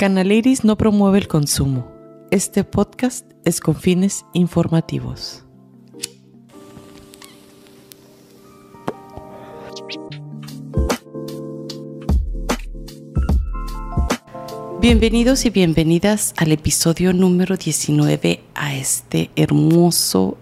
Canaliris no promueve el consumo. Este podcast es con fines informativos. Bienvenidos y bienvenidas al episodio número 19 a este hermoso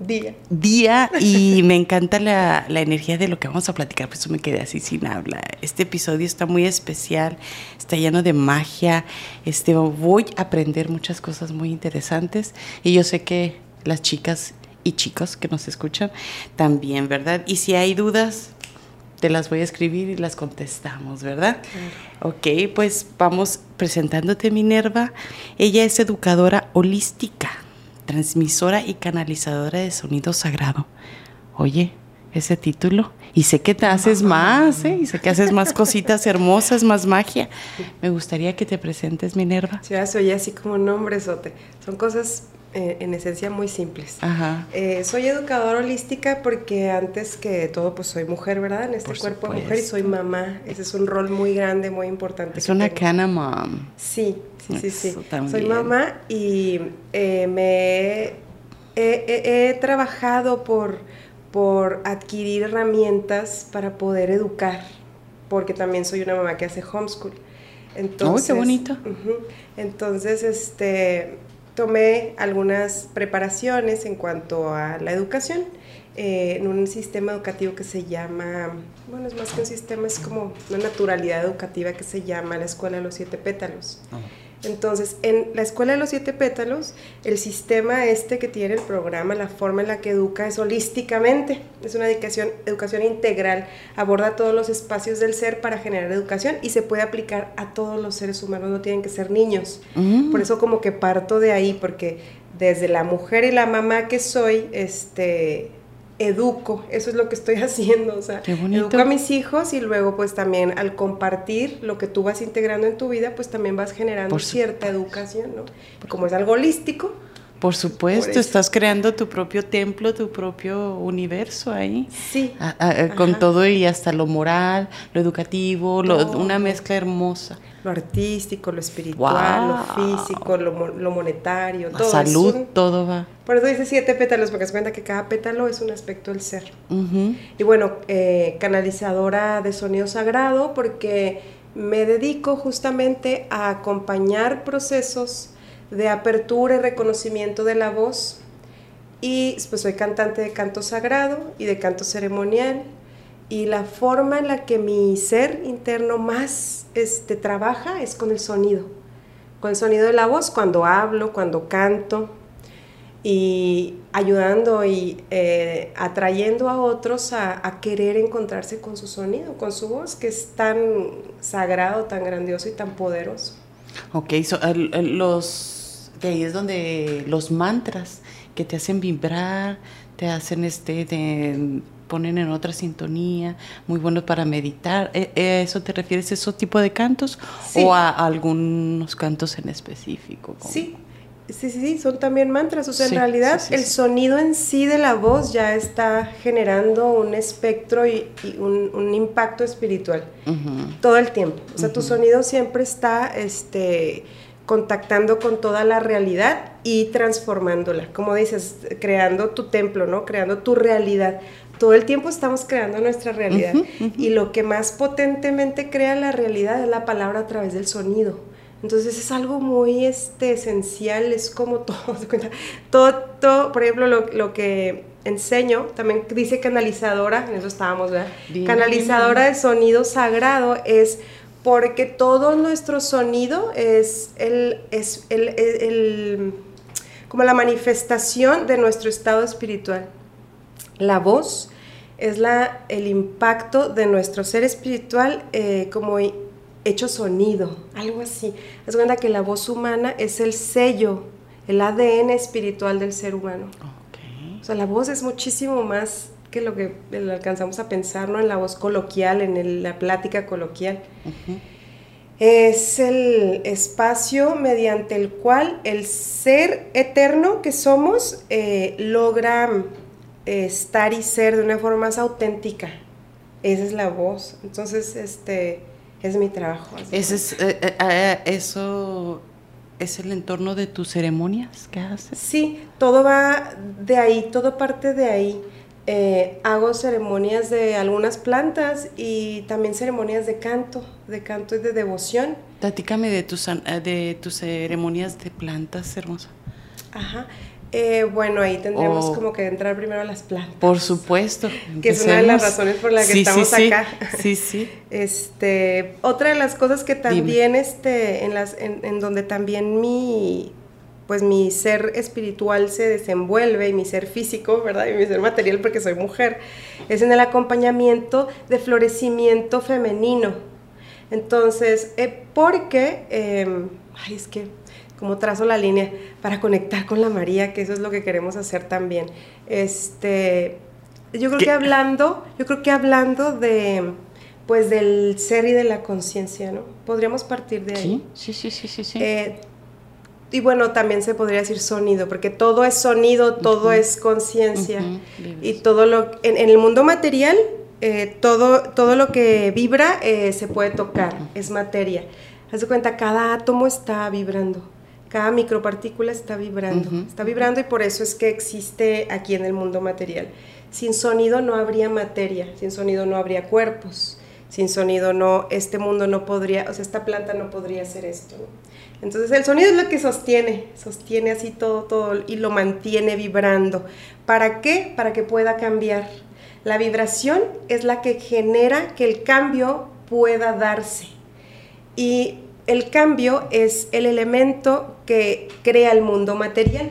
día. día y me encanta la, la, energía de lo que vamos a platicar, por eso me quedé así sin habla. Este episodio está muy especial, está lleno de magia, este, voy a aprender muchas cosas muy interesantes y yo sé que las chicas y chicos que nos escuchan también, ¿verdad? Y si hay dudas, te las voy a escribir y las contestamos, ¿verdad? Ok, pues vamos presentándote Minerva. Ella es educadora holística transmisora y canalizadora de sonido sagrado. Oye, ese título. Y sé que te haces más, ¿eh? Y sé que haces más cositas hermosas, más magia. Me gustaría que te presentes, Minerva. Sí, ya soy así como nombre, Sote. Son cosas eh, en esencia muy simples. Ajá. Eh, soy educadora holística porque antes que todo, pues soy mujer, ¿verdad? En este Por cuerpo de supuesto. mujer y soy mamá. Ese es un rol muy grande, muy importante. Es una tengo. cana mom. Sí, sí, sí, sí. Soy mamá y eh, me he, he- trabajado por, por adquirir herramientas para poder educar, porque también soy una mamá que hace homeschool. Entonces, qué bonito. Entonces, este, tomé algunas preparaciones en cuanto a la educación eh, en un sistema educativo que se llama, bueno, es más que un sistema, es como una naturalidad educativa que se llama la Escuela de los Siete Pétalos. Entonces, en la Escuela de los Siete Pétalos, el sistema este que tiene el programa, la forma en la que educa es holísticamente, es una educación, educación integral, aborda todos los espacios del ser para generar educación y se puede aplicar a todos los seres humanos, no tienen que ser niños. Mm. Por eso como que parto de ahí, porque desde la mujer y la mamá que soy, este educo, eso es lo que estoy haciendo, o sea, Qué bonito. educo a mis hijos y luego pues también al compartir lo que tú vas integrando en tu vida, pues también vas generando Por cierta educación, ¿no? Como es algo holístico, Por supuesto, Por estás creando tu propio templo, tu propio universo ahí. sí, ah, con todo y hasta lo moral, lo educativo, lo- una mezcla hermosa. Lo artístico, lo espiritual, Wow. lo físico, lo, mo- lo monetario, La todo. salud, un- todo va. por eso dice siete pétalos, porque se cuenta que cada pétalo es un aspecto del ser. Y bueno, eh, canalizadora de sonido sagrado porque me dedico justamente a acompañar procesos de apertura y reconocimiento de la voz. Y pues soy cantante de canto sagrado y de canto ceremonial. Y la forma en la que mi ser interno más este, trabaja es con el sonido. Con el sonido de la voz, cuando hablo, cuando canto y ayudando y eh, atrayendo a otros a, querer encontrarse con su sonido, con su voz, que es tan sagrado, tan grandioso y tan poderoso. Ok, so, los de ahí es donde los mantras que te hacen vibrar, te hacen este, te ponen en otra sintonía, muy buenos para meditar. ¿E- ¿A eso te refieres, esos tipo de cantos? Sí. ¿O a algunos cantos en específico? como- Sí, sí, sí, sí, son también mantras. O sea, Sí, en realidad sí, el sonido en sí de la voz ya está generando un espectro y, y un, un impacto espiritual. Todo el tiempo. O sea, tu sonido siempre está este, contactando con toda la realidad y transformándola. Como dices, creando tu templo, ¿no? Creando tu realidad. Todo el tiempo estamos creando nuestra realidad. Y lo que más potentemente crea la realidad es la palabra a través del sonido. Entonces es algo muy este, esencial, es como todo, todo, todo, por ejemplo, lo, lo que enseño, también dice canalizadora, en eso estábamos, ¿verdad? Canalizadora de sonido sagrado es porque todo nuestro sonido es el, es el, el- el- como la manifestación de nuestro estado espiritual. La voz es la, el impacto de nuestro ser espiritual eh, como hecho sonido, algo así. Es cuenta que la voz humana es el sello, el ADN espiritual del ser humano. Ok. O sea, la voz es muchísimo más que lo que alcanzamos a pensar, ¿no? En la voz coloquial, en el- la plática coloquial. Es el espacio mediante el cual el ser eterno que somos eh, logra eh, estar y ser de una forma más auténtica. Esa es la voz. Entonces, este, es mi trabajo. Ese es, eh, eh, eh, eso es el entorno de tus ceremonias que haces. Sí, todo va de ahí, todo parte de ahí. Hago ceremonias de algunas plantas y también ceremonias de canto, de canto y de devoción. Platícame de tus, de tus ceremonias de plantas, hermosa. Ajá. Eh, bueno, ahí tendríamos como que entrar primero a las plantas. Por supuesto. Que es una de las razones por las que estamos acá. Sí, sí. Este, otra de las cosas que también, este, en las, en, donde también mi, pues mi ser espiritual se desenvuelve y mi ser físico, ¿verdad? Y mi ser material porque soy mujer, es en el acompañamiento de florecimiento femenino. Entonces, eh, porque, em, ay, es que como trazo la línea para conectar con la María, que eso es lo que queremos hacer también. Este, yo creo que hablando, yo creo que hablando de pues del ser y de la conciencia, ¿no? Podríamos partir de ahí. Sí, sí, sí, sí, sí. Eh, y bueno, también se podría decir sonido, porque todo es sonido, todo es conciencia. Y todo lo en, el mundo material, eh, todo, todo lo que vibra eh, se puede tocar, es materia. Haz de cuenta, cada átomo está vibrando cada micropartícula está vibrando, está vibrando y por eso es que existe aquí en el mundo material. Sin sonido no habría materia, sin sonido no habría cuerpos, sin sonido no, este mundo no podría, o sea, esta planta no podría hacer esto. Entonces el sonido es lo que sostiene, sostiene así todo, todo y lo mantiene vibrando. ¿Para qué? Para que pueda cambiar. La vibración es la que genera que el cambio pueda darse. Y el cambio es el elemento que crea el mundo material,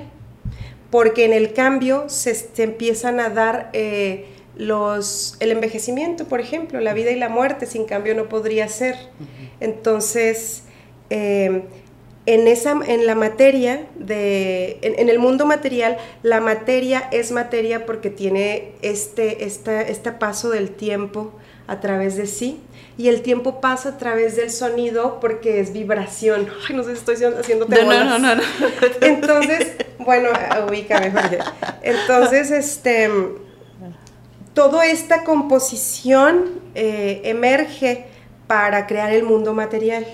porque en el cambio se, empiezan a dar eh, los, el envejecimiento, por ejemplo, la vida y la muerte, sin cambio no podría ser. Entonces, em, en, esa, en la materia, de, en, el mundo material, la materia es materia porque tiene este, este paso del tiempo a través de sí y el tiempo pasa a través del sonido porque es vibración. Ay, no sé si estoy haciendo no, no, no, no, Entonces, bueno, ubícame, Entonces, este, toda esta composición eh, emerge para crear el mundo material.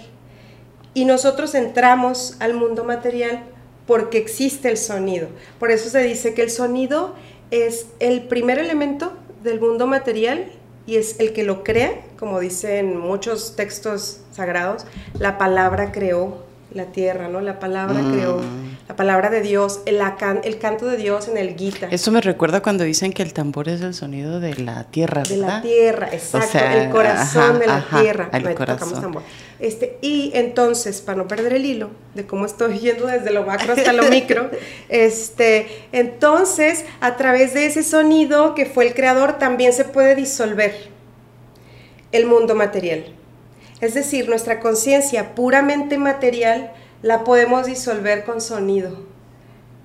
Y nosotros entramos al mundo material porque existe el sonido. Por eso se dice que el sonido es el primer elemento del mundo material y es el que lo crea, como dicen muchos textos sagrados, la palabra creó la tierra, ¿no? La palabra mm. creó, la palabra de Dios, el, el, canto de Dios en el Gita. Eso me recuerda cuando dicen que el tambor es el sonido de la tierra, ¿verdad? De la tierra, exacto, el corazón de la tierra. El corazón. Este, y entonces, para no perder el hilo de cómo estoy yendo desde lo macro hasta lo micro, este, entonces, a través de ese sonido que fue el creador, también se puede disolver el mundo material. Es decir, nuestra conciencia puramente material la podemos disolver con sonido.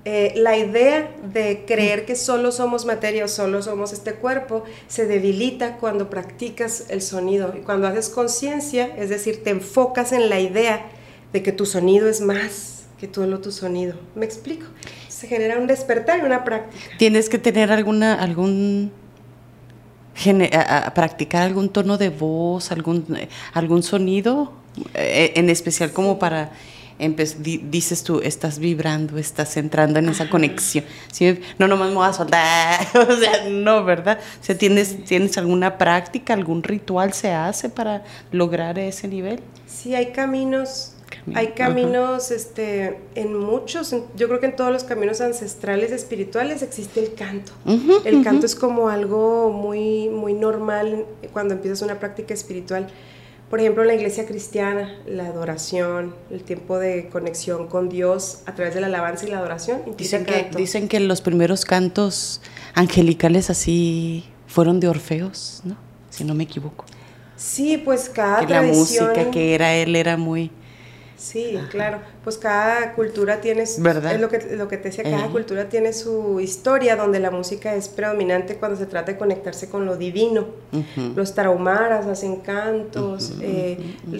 Eh, la idea de creer que solo somos materia o solo somos este cuerpo se debilita cuando practicas el sonido y cuando haces conciencia, es decir, te enfocas en la idea de que tu sonido es más que todo tu sonido. ¿Me explico? Se genera un despertar y una práctica. Tienes que tener alguna, algún a, practicar algún tono de voz, algún, algún sonido, eh, en especial como para, dices tú, estás vibrando, estás entrando en esa conexión. No, nomás me voy a soltar, o sea, no, ¿verdad? O sea, ¿tienes, ¿tienes alguna práctica, algún ritual se hace para lograr ese nivel? Sí, hay caminos hay caminos, este, en muchos, yo creo que en todos los caminos ancestrales espirituales existe el canto. el canto es como algo muy, muy normal cuando empiezas una práctica espiritual. Por ejemplo, en la iglesia cristiana, la adoración, el tiempo de conexión con Dios a través de la alabanza y la adoración. Dicen que, dicen que los primeros cantos angelicales así fueron de Orfeos, ¿no? Si no me equivoco. Sí, pues cada que La música que era él era muy Sí, claro. Pues cada cultura tiene, es lo que, lo que te decía, cada cultura tiene su historia donde la música es predominante cuando se trata de conectarse con lo divino. Los tarahumaras hacen cantos, eh,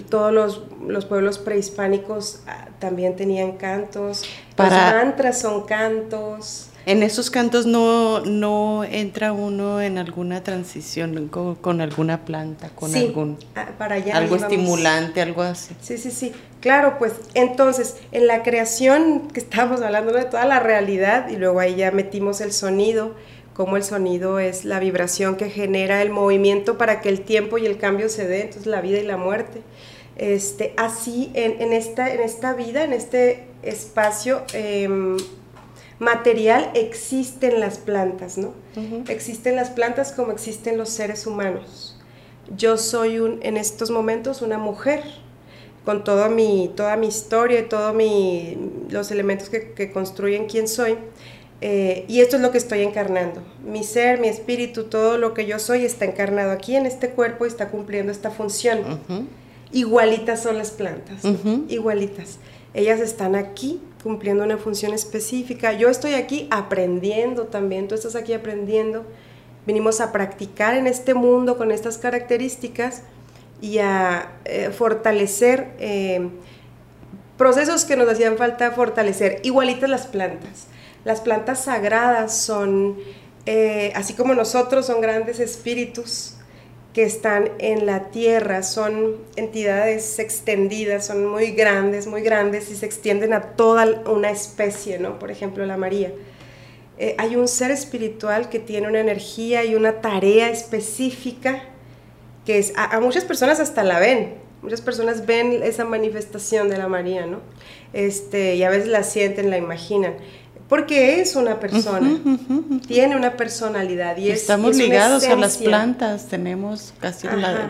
todos los, los, pueblos prehispánicos ah, también tenían cantos, Para... los mantras son cantos. En esos cantos no, no entra uno en alguna transición con, alguna planta, con algún ah, para allá algo estimulante, algo así. Sí, sí, sí. Claro, pues entonces en la creación que estábamos hablando de toda la realidad y luego ahí ya metimos el sonido, como el sonido es la vibración que genera el movimiento para que el tiempo y el cambio se dé, entonces la vida y la muerte. Este, así en, esta, en esta vida, en este espacio, em, material existen las plantas, ¿no? Existen las plantas como existen los seres humanos. Yo soy un, en estos momentos una mujer con toda mi, toda mi historia y todos los elementos que, construyen quién soy. Eh, y esto es lo que estoy encarnando. Mi ser, mi espíritu, todo lo que yo soy está encarnado aquí en este cuerpo y está cumpliendo esta función. Igualitas son las plantas, igualitas. Ellas están aquí cumpliendo una función específica. Yo estoy aquí aprendiendo también, tú estás aquí aprendiendo. Vinimos a practicar en este mundo con estas características y a eh, fortalecer eh, procesos que nos hacían falta fortalecer, igualitas las plantas. Las plantas sagradas son, eh, así como nosotros, son grandes espíritus que están en la tierra, son entidades extendidas, son muy grandes, muy grandes y se extienden a toda una especie, ¿no? Por ejemplo, la María. Eh, hay un ser espiritual que tiene una energía y una tarea específica que es, a, muchas personas hasta la ven, muchas personas ven esa manifestación de la María, ¿no? Este, y a veces la sienten, la imaginan porque es una persona, tiene una personalidad y estamos ligados a las plantas, tenemos casi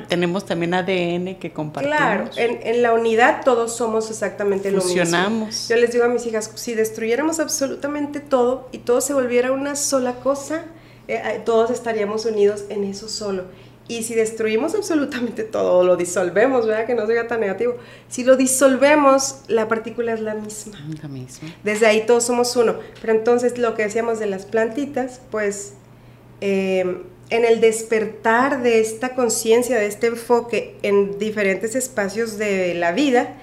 tenemos también ADN que compartimos. Claro, en, la unidad todos somos exactamente lo mismo. Yo les digo a mis hijas, si destruyéramos absolutamente todo y todo se volviera una sola cosa, eh, eh, todos estaríamos unidos en eso solo. Y si destruimos absolutamente todo, lo disolvemos, ¿verdad? Que no sea tan negativo. Si lo disolvemos, la partícula es la misma. La misma. Desde ahí todos somos uno. Pero entonces lo que decíamos de las plantitas, pues em, en el despertar de esta conciencia, de este enfoque en diferentes espacios de la vida,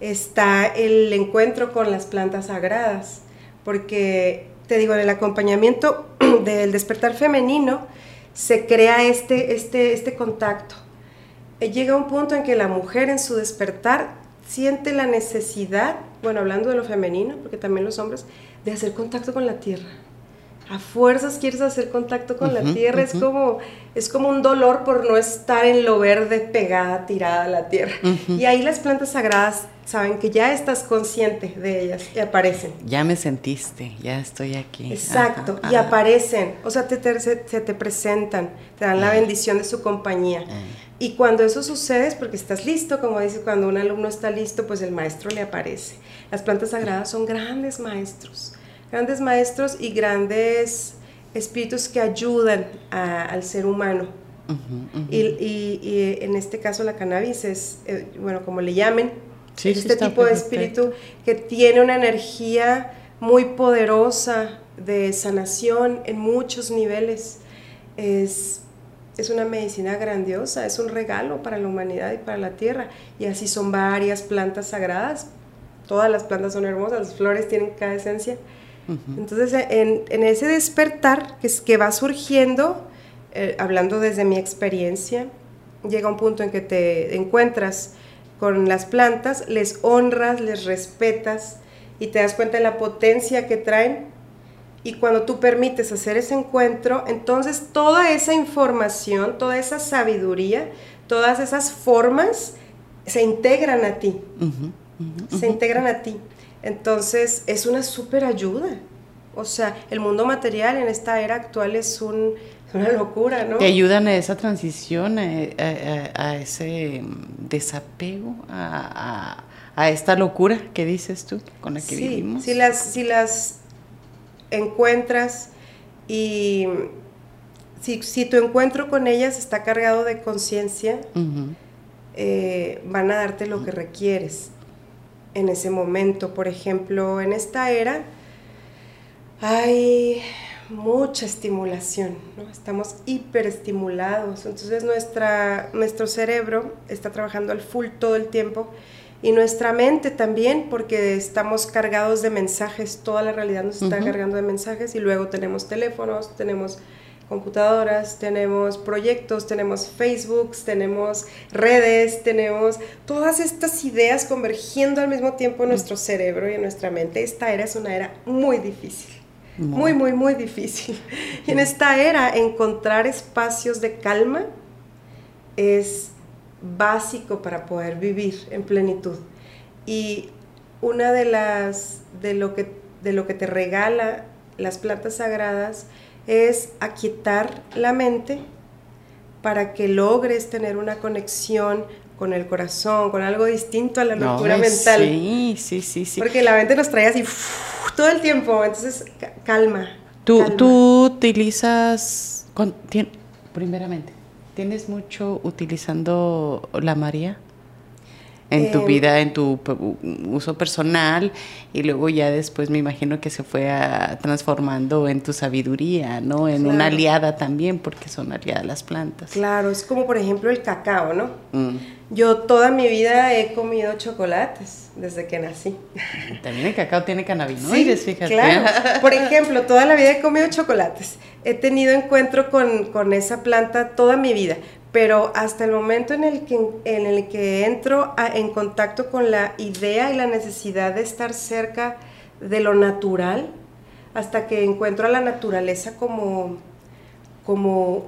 está el encuentro con las plantas sagradas. Porque, te digo, en el acompañamiento del despertar femenino, se crea este, este, este contacto. Eh, llega un punto en que la mujer en su despertar siente la necesidad, bueno, hablando de lo femenino, porque también los hombres, de hacer contacto con la tierra. A fuerzas quieres hacer contacto con la tierra, es, como, es como un dolor por no estar en lo verde pegada, tirada a la tierra. Y ahí las plantas sagradas saben que ya estás consciente de ellas y aparecen. Ya me sentiste, ya estoy aquí. Exacto, y aparecen, o sea, te, se, te presentan, te dan la bendición de su compañía. Y cuando eso sucede es porque estás listo, como dice, cuando un alumno está listo, pues el maestro le aparece. Las plantas sagradas son grandes maestros, grandes maestros y grandes espíritus que ayudan al ser humano. Y, y, en este caso la cannabis es, eh, bueno, como le llamen, este tipo de espíritu que tiene una energía muy poderosa de sanación en muchos niveles. Es, es una medicina grandiosa, es un regalo para la humanidad y para la tierra. Y así son varias plantas sagradas. Todas las plantas son hermosas, las flores tienen cada esencia. Entonces, en, en, ese despertar que, es, que va surgiendo, eh, hablando desde mi experiencia, llega un punto en que te encuentras con las plantas, les honras, les respetas y te das cuenta de la potencia que traen. Y cuando tú permites hacer ese encuentro, entonces toda esa información, toda esa sabiduría, todas esas formas se integran a ti. se integran a ti. Entonces es una súper ayuda. O sea, el mundo material en esta era actual es un, una locura, ¿no? Te ayudan a esa transición, a, ese desapego, a, esta locura que dices tú, con la que vivimos. Si las, si las encuentras y si, tu encuentro con ellas está cargado de conciencia, eh, van a darte lo que requieres en ese momento. Por ejemplo, en esta era hay mucha estimulación, ¿no? estamos hiperestimulados, entonces nuestra, nuestro cerebro está trabajando al full todo el tiempo y nuestra mente también, porque estamos cargados de mensajes, toda la realidad nos está cargando de mensajes y luego tenemos teléfonos, tenemos computadoras, tenemos proyectos, tenemos Facebooks, tenemos redes, tenemos todas estas ideas convergiendo al mismo tiempo en nuestro cerebro y en nuestra mente. Esta era es una era muy difícil. Muy, muy, muy difícil. Y en esta era encontrar espacios de calma es básico para poder vivir en plenitud. Y una de las de lo que de lo que te regala las plantas sagradas es aquietar la mente para que logres tener una conexión con el corazón, con algo distinto a la locura mental. Sí, sí, sí, sí. Porque la mente nos trae así todo el tiempo, entonces calma. Tú, tú utilizas, primeramente, ¿tienes mucho utilizando la María? En tu em, vida, en tu uso personal y luego ya después me imagino que se fue transformando en tu sabiduría, ¿no? En una aliada también, porque son aliadas las plantas. Claro, es como por ejemplo el cacao, ¿no? Mm. Yo toda mi vida he comido chocolates desde que nací. También el cacao tiene cannabinoides, fíjate. Claro. Por ejemplo, toda la vida he comido chocolates. He tenido encuentro con, con esa planta toda mi vida pero hasta el momento en el que, en el que entro en contacto con la idea y la necesidad de estar cerca de lo natural, hasta que encuentro a la naturaleza como, como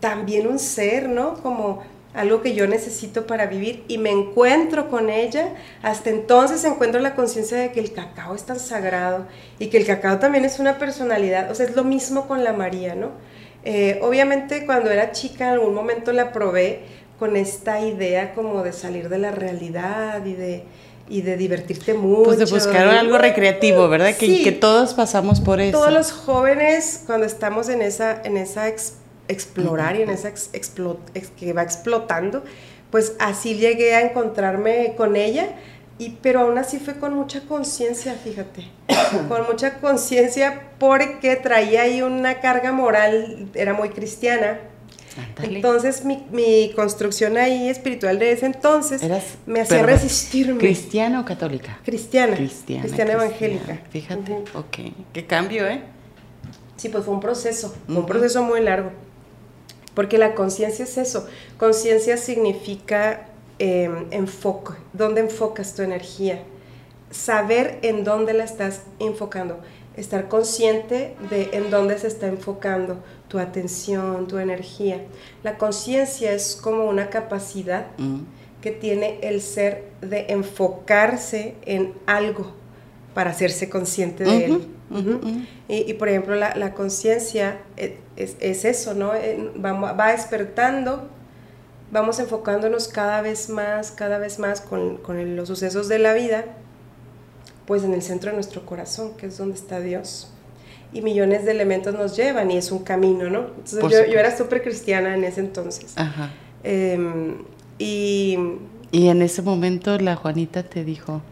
también un ser, ¿no? Como algo que yo necesito para vivir y me encuentro con ella, hasta entonces encuentro la conciencia de que el cacao es tan sagrado y que el cacao también es una personalidad, o sea, es lo mismo con la María, ¿no? Eh, obviamente cuando era chica en algún momento la probé con esta idea como de salir de la realidad y de, y de divertirte mucho. Pues de buscar algo recreativo, ¿verdad? Que, que, todos pasamos por eso. Todos los jóvenes cuando estamos en esa, en esa explorar y en esa que va explotando, pues así llegué a encontrarme con ella pero aún así fue con mucha conciencia, fíjate, con mucha conciencia porque traía ahí una carga moral, era muy cristiana. Entonces mi, construcción ahí espiritual de ese entonces me hacía resistirme. ¿Cristiana o católica? Cristiana. Cristiana, evangélica. Fíjate, ok. Qué cambio, ¿eh? Sí, pues fue un proceso, un proceso muy largo. Porque la conciencia es eso. Conciencia significa Em, enfoque, dónde enfocas tu energía, saber en dónde la estás enfocando, estar consciente de en dónde se está enfocando tu atención, tu energía. La conciencia es como una capacidad mm. que tiene el ser de enfocarse en algo para hacerse consciente de él. y, por ejemplo, la, conciencia eh, es, eso, ¿no? Va despertando vamos enfocándonos cada vez más, cada vez más con, los sucesos de la vida, pues en el centro de nuestro corazón, que es donde está Dios. Y millones de elementos nos llevan y es un camino, ¿no? Entonces yo, era súper cristiana en ese entonces. Ajá. Em, y, y en ese momento la Juanita te dijo...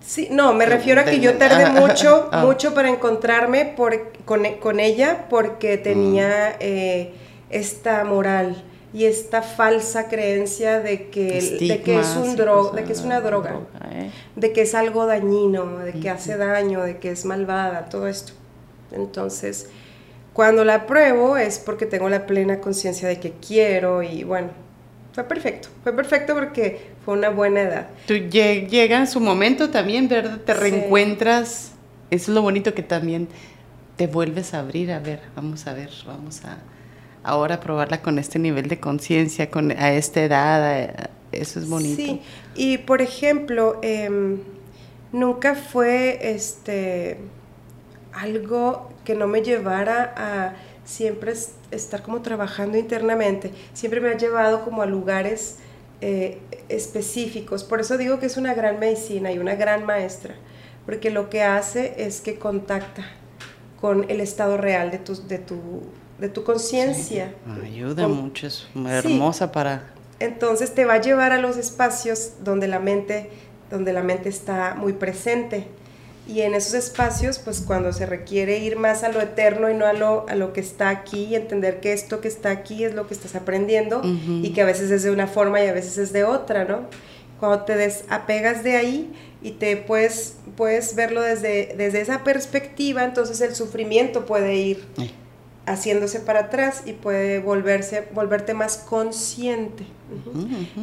Sí, no, me refiero a que yo tardé mucho, ah. mucho para encontrarme por, con, ella porque tenía mm. eh, esta moral y esta falsa creencia de que, de que es un de que es una droga, ¿eh? de que es algo dañino, de que hace daño, de que es malvada, todo esto. Entonces, cuando la pruebo es porque tengo la plena conciencia de que quiero y bueno, fue perfecto, fue perfecto porque fue una buena edad. Tú llega en su momento también, ¿verdad? Te reencuentras, eso es lo bonito que también te vuelves a abrir, a ver, vamos a ver, vamos a ahora probarla con este nivel de conciencia, con a esta edad, eso es bonito. Sí, y por ejemplo, em, nunca fue este algo que no me llevara a siempre estar como trabajando internamente, siempre me ha llevado como a lugares eh, específicos, por eso digo que es una gran medicina y una gran maestra, porque lo que hace es que contacta con el estado real de tu, de tu de tu conciencia. Ayuda mucho, es hermosa para... Entonces te va a llevar a los espacios donde la mente, donde la mente está muy presente. Y en esos espacios, pues cuando se requiere ir más a lo eterno y no a lo, a lo que está aquí, y entender que esto que está aquí es lo que estás aprendiendo y que a veces es de una forma y a veces es de otra, ¿no? Cuando te desapegas de ahí y te puedes, puedes verlo desde, desde esa perspectiva, entonces el sufrimiento puede ir haciéndose para atrás y puede volverse, volverte más consciente.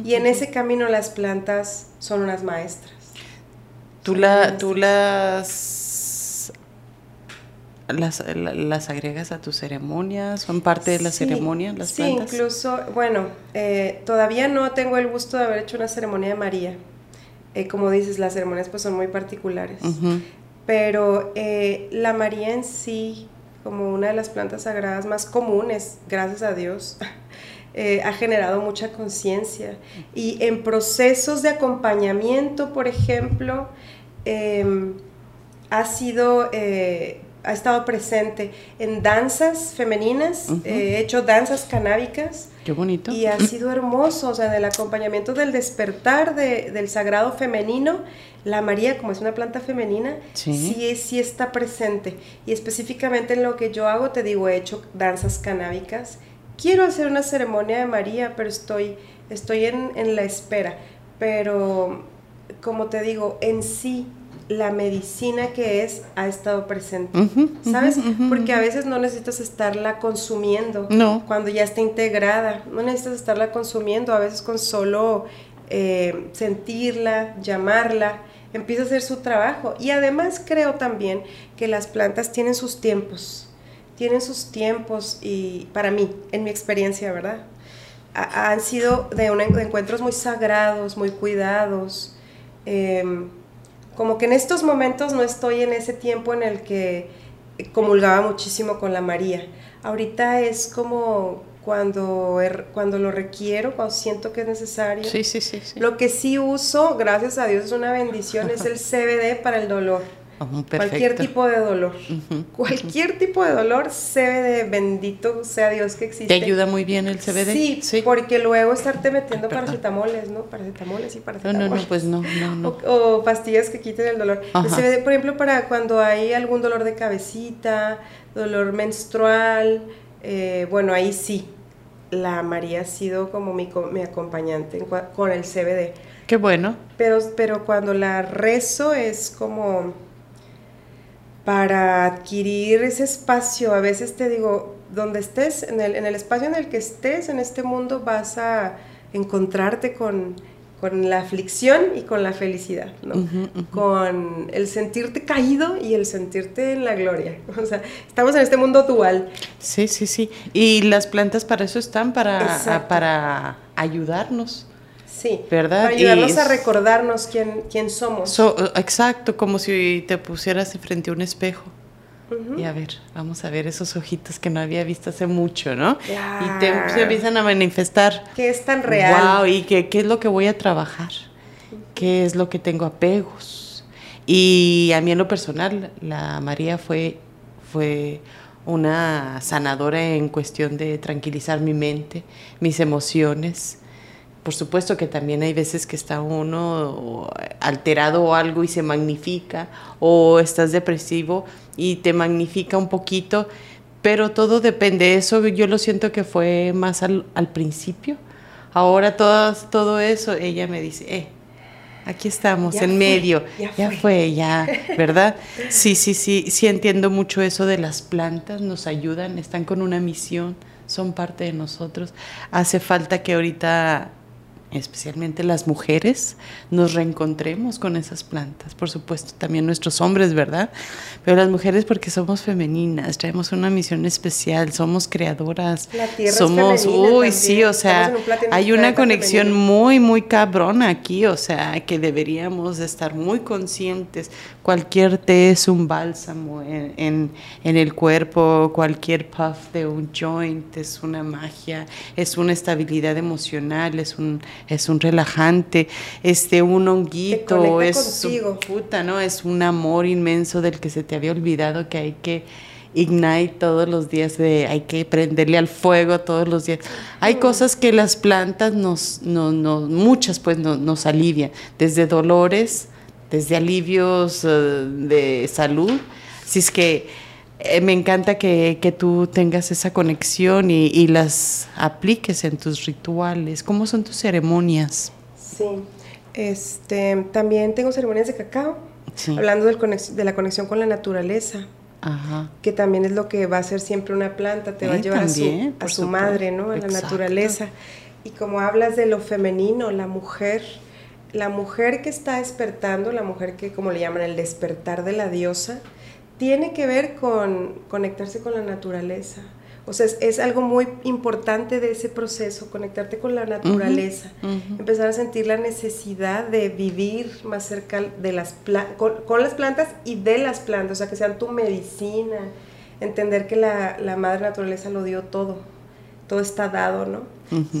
y en ese camino las plantas son unas maestras. Tú, la, tú las, las, agregas a tus ceremonias, son parte de la ceremonia las sí, incluso, bueno, eh, todavía no tengo el gusto de haber hecho una ceremonia de María. Eh, como dices, las ceremonias pues son muy particulares. Pero eh, la María en sí como una de las plantas sagradas más comunes, gracias a Dios, eh, ha generado mucha conciencia. Y en procesos de acompañamiento, por ejemplo, em, ha sido... Eh, ha estado presente en danzas femeninas, he hecho danzas canábicas. Qué bonito. Y ha sido hermoso, o sea, en el acompañamiento del despertar del sagrado femenino, la María, como es una planta femenina, sí. sí, está presente. Y específicamente en lo que yo hago, te digo, he hecho danzas canábicas. Quiero hacer una ceremonia de María, pero estoy, estoy en, en la espera. Pero, como te digo, en sí la medicina que es ha estado presente, ¿sabes? Porque a veces no necesitas estarla consumiendo no. cuando ya está integrada, no necesitas estarla consumiendo, a veces con solo eh, sentirla, llamarla, empieza a hacer su trabajo. Y además creo también que las plantas tienen sus tiempos, tienen sus tiempos y para mí, en mi experiencia, ¿verdad? han sido de, encuentros muy sagrados, muy cuidados. Em, como que en estos momentos no estoy en ese tiempo en el que comulgaba muchísimo con la María. Ahorita es como cuando, er, cuando lo requiero, cuando siento que es necesario. Sí, sí, sí, Lo que sí uso, gracias a Dios, es una bendición, es el CBD para el dolor. Cualquier tipo de dolor. Cualquier tipo de dolor, CBD, bendito sea Dios que existe. ¿Te ayuda muy bien el CBD? Sí, porque luego estarte metiendo paracetamoles, ¿no? Paracetamoles y paracetamoles. No, no, no, pues no, no, O, pastillas que quiten el dolor. El CBD, por ejemplo, para cuando hay algún dolor de cabecita, dolor menstrual, eh, bueno, ahí sí. La María ha sido como mi, mi acompañante con el CBD. Qué bueno. Pero, pero cuando la rezo es como para adquirir ese espacio. A veces te digo, donde estés, en el, en el espacio en el que estés en este mundo, vas a encontrarte con, con la aflicción y con la felicidad, ¿no? Con el sentirte caído y el sentirte en la gloria. O sea, estamos en este mundo dual. Sí, sí, sí. Y las plantas para eso están, para, para ayudarnos. Sí, ¿verdad? Para ayudarnos a recordarnos quién, quién somos. exacto, como si te pusieras frente a un espejo. Y a ver, vamos a ver esos ojitos que no había visto hace mucho, ¿no? Y te, se empiezan a manifestar. ¿Qué es tan real? Wow, y qué, qué es lo que voy a trabajar, qué es lo que tengo apegos. Y a mí en lo personal, la María fue, fue una sanadora en cuestión de tranquilizar mi mente, mis emociones, por supuesto que también hay veces que está uno alterado o algo y se magnifica, o estás depresivo y te magnifica un poquito, pero todo depende. Eso yo lo siento que fue más al, principio. Ahora todo, todo eso, ella me dice, eh, aquí estamos, en medio, ya, fue. ya, ¿verdad? Sí, sí, sí, sí entiendo mucho eso de las plantas, nos ayudan, están con una misión, son parte de nosotros. Hace falta que ahorita especialmente las mujeres, nos reencontremos con esas plantas. Por supuesto, también nuestros hombres, ¿verdad? Pero las mujeres porque somos femeninas, traemos una misión especial, somos creadoras. La tierra somos, uy, sí, o sea, hay una conexión muy, muy cabrona aquí, o sea, que deberíamos estar muy conscientes. Cualquier té es un bálsamo en, en el cuerpo, cualquier puff de un joint es una magia, es una estabilidad emocional, es un es un relajante, este, un honguito, es puta, ¿no? Es un amor inmenso del que se te había olvidado que hay que ignite todos los días, de, hay que prenderle al fuego todos los días. Hay cosas que las plantas nos, no, no, muchas pues nos alivian, desde dolores, desde alivios eh, de salud. Así es que eh, me encanta que, que, tú tengas esa conexión y, y, las apliques en tus rituales. ¿Cómo son tus ceremonias? Sí, Este, también tengo ceremonias de cacao, hablando de la conexión con la naturaleza. Que también es lo que va a ser siempre una planta, te va a llevar a su, madre, ¿no? A la naturaleza. Y como hablas de lo femenino, la mujer, la mujer que está despertando, la mujer que, como le llaman, el despertar de la diosa, tiene que ver con conectarse con la naturaleza. O sea, es, algo muy importante de ese proceso, conectarte con la naturaleza, empezar a sentir la necesidad de vivir más cerca de las con, las plantas y de las plantas, o sea, que sean tu medicina, entender que la, la madre naturaleza lo dio todo, todo está dado, ¿no?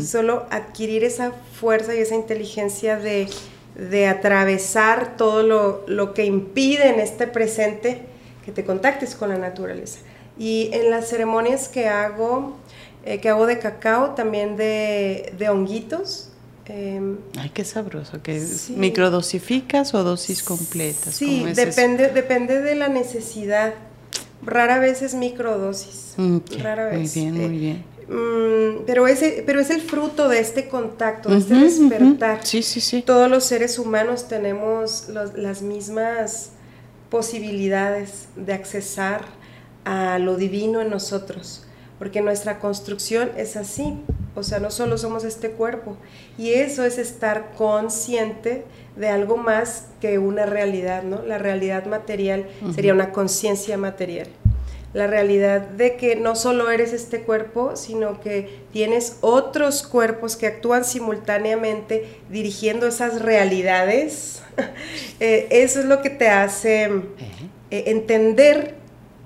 Solo adquirir esa fuerza y esa inteligencia de, de atravesar todo lo, lo que impide en este presente que te contactes con la naturaleza. Y en las ceremonias que hago, eh, que hago de cacao, también de, de honguitos. Em, Ay, qué sabroso. ¿Que ¿Microdosificas o dosis completas? Sí, depende, depende de la necesidad. Rara vez es microdosis. Mm, rara vez. Muy bien, muy bien. Mm, pero, es, pero es el fruto de este contacto, de este despertar. Sí, sí, sí. Todos los seres humanos tenemos las mismas posibilidades de accesar a lo divino en nosotros, porque nuestra construcción es así, o sea, no solo somos este cuerpo, y eso es estar consciente de algo más que una realidad, ¿no? La realidad material sería una conciencia material. La realidad de que no solo eres este cuerpo, sino que tienes otros cuerpos que actúan simultáneamente dirigiendo esas realidades. Eh, eso es lo que te hace eh, entender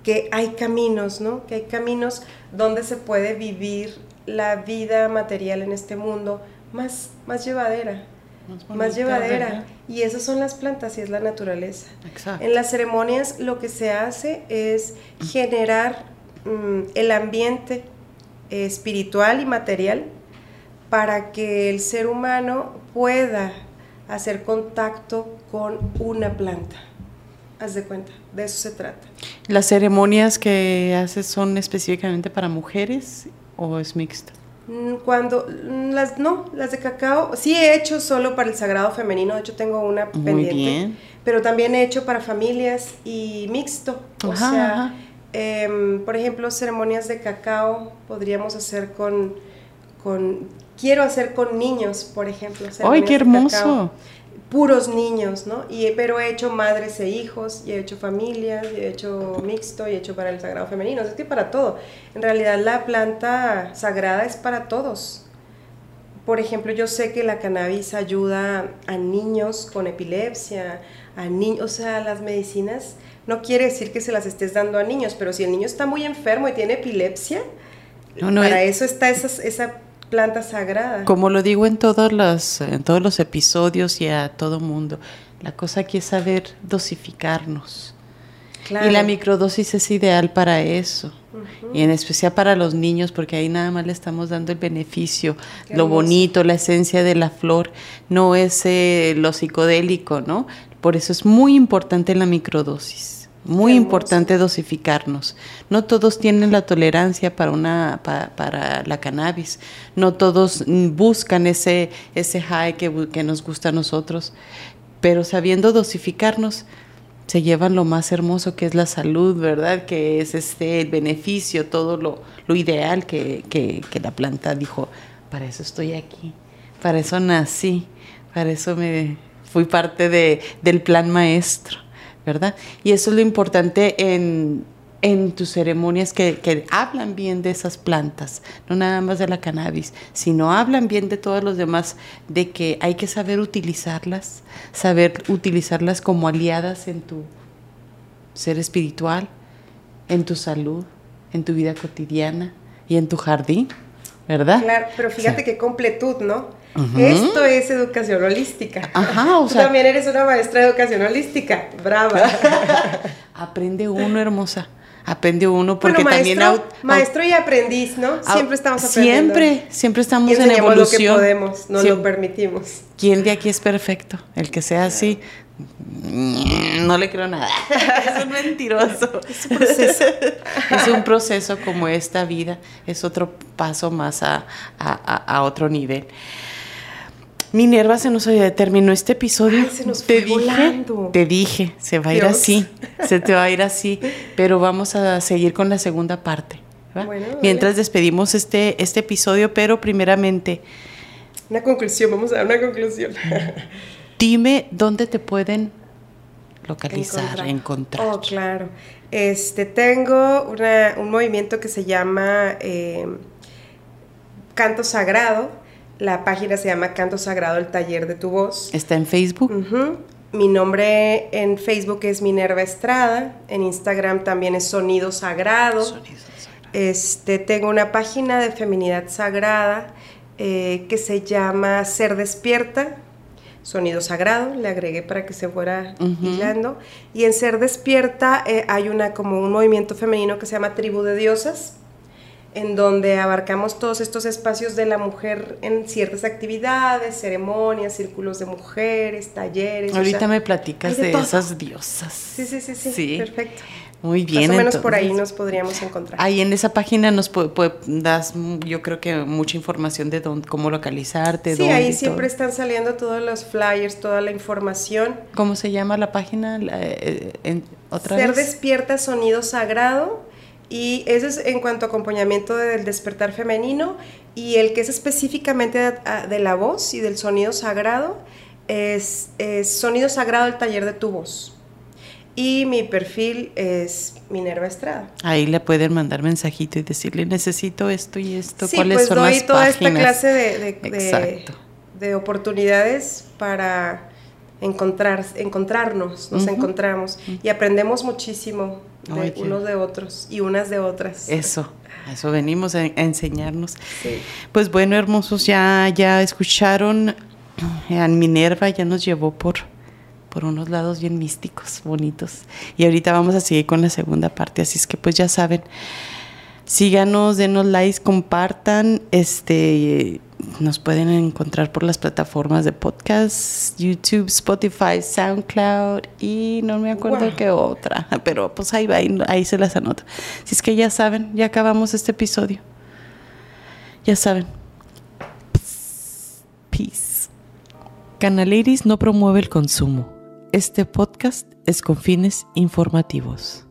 que hay caminos, ¿no? Que hay caminos donde se puede vivir la vida material en este mundo más, más llevadera. Más, llevadera. Y esas son las plantas y es la naturaleza. En las ceremonias lo que se hace es generar mm, el ambiente espiritual y material para que el ser humano pueda hacer contacto con una planta. Haz de cuenta, de eso se trata. ¿Las ceremonias que haces son específicamente para mujeres o es mixta? Mm, cuando mm, las no, las de cacao sí he hecho solo para el sagrado femenino, de hecho tengo una pendiente, pero también he hecho para familias y mixto, o sea, em, por ejemplo, ceremonias de cacao podríamos hacer con con quiero hacer con niños, por ejemplo. ¡Ay, qué hermoso! Puros niños, ¿no? Y, pero he hecho madres e hijos, y he hecho familias, y he hecho mixto, y he hecho para el sagrado femenino, es que para todo. En realidad la planta sagrada es para todos. Por ejemplo, yo sé que la cannabis ayuda a niños con epilepsia, a niños, o sea, las medicinas no quiere decir que se las estés dando a niños, pero si el niño está muy enfermo y tiene epilepsia, para eso está esa, esa planta sagrada. Como lo digo en todos los, en todos los episodios y a todo mundo, la cosa aquí es saber dosificarnos. Y la microdosis es ideal para eso. Y en especial para los niños, porque ahí nada más le estamos dando el beneficio, lo bonito, la esencia de la flor, no es eh, lo psicodélico, ¿no? Por eso es muy importante la microdosis. Muy importante dosificarnos. No todos tienen la tolerancia para, una, para, la cannabis. No todos buscan ese, ese high que, que nos gusta a nosotros. Pero sabiendo dosificarnos, se llevan lo más hermoso que es la salud, ¿verdad? Que es este el beneficio, todo lo, lo ideal que, que, que, la planta dijo, para eso estoy aquí, para eso nací, para eso me fui parte de, del plan maestro. ¿Verdad? Y eso es lo importante en, tus ceremonias que, hablan bien de esas plantas, no nada más de la cannabis, sino hablan bien de todos los demás, de que hay que saber utilizarlas, saber utilizarlas como aliadas en tu ser espiritual, en tu salud, en tu vida cotidiana y en tu jardín, ¿verdad? Claro, pero fíjate qué completud, ¿no? Esto es educación holística. Ajá, o sea. también eres una maestra de educación holística. Brava. Aprende uno, hermosa. Aprende uno porque también maestro, maestro y aprendiz, ¿no? Siempre estamos aprendiendo. Siempre, siempre estamos en evolución. lo que podemos, no lo permitimos. ¿Quién de aquí es perfecto? El que sea así, no le creo nada. es un mentiroso. Es un proceso. es un proceso como esta vida. Es otro paso más a, a otro nivel. Minerva, se nos terminó este episodio. Ay, se nos fue te dije, volando. te dije, se va a ir Dios. así, se te va a ir así, pero vamos a seguir con la segunda parte. Bueno, vale. Mientras despedimos este, este episodio, pero primeramente, Una conclusión, vamos a dar una conclusión. dime dónde te pueden localizar, Encontrar. encontrar. Oh, claro. Este, tengo una- un movimiento que se llama eh, Canto Sagrado. La página se llama Canto Sagrado, el taller de tu voz. Está en Facebook. Mi nombre en Facebook es Minerva Estrada. En Instagram también es Sonido Sagrado. Sonidos sagrados. Este, tengo una página de feminidad sagrada eh, que se llama Ser Despierta, Sonido Sagrado, le agregué para que se fuera hilando. Y en Ser Despierta eh, hay una como un movimiento femenino que se llama Tribu de Diosas, en donde abarcamos todos estos espacios de la mujer en ciertas actividades, ceremonias, círculos de mujeres, talleres. o Ahorita sea, me platicas de de, esas diosas. Sí, sí, sí, sí, perfecto. Muy bien. Más o menos por ahí entonces. nos podríamos encontrar. Ahí en esa página nos das, yo creo que mucha información de dónde, cómo localizarte. Sí, dónde ahí siempre todo. están saliendo todos los flyers, toda la información. ¿Cómo se llama la página? La, eh, en- ¿Otra Ser vez? despierta sonido sagrado y eso es en cuanto a acompañamiento del despertar femenino y el que es específicamente de, de la voz y del sonido sagrado es, es sonido sagrado el taller de tu voz. Y mi perfil es Minerva Estrada. Ahí le pueden mandar mensajito y decirle, necesito esto y esto. Sí, ¿Cuáles pues son doy las toda páginas? esta clase de, de- de- de oportunidades para encontrar, encontrarnos, nos encontramos y aprendemos muchísimo de Oye. unos de otros y unas de otras. Eso, a eso venimos a, a enseñarnos. Sí. Pues bueno, hermosos, ya, ya escucharon a Minerva, ya nos llevó por, por unos lados bien místicos, bonitos. Y ahorita vamos a seguir con la segunda parte, así es que pues ya saben, síganos, denos likes, compartan, este, nos pueden encontrar por las plataformas de podcast, YouTube, Spotify, SoundCloud y no me acuerdo Wow. qué otra, pero pues ahí va, ahí, ahí se las anoto. Así es que ya saben, ya acabamos este episodio. Ya saben. Peace. Canaleris no promueve el consumo. Este podcast es con fines informativos.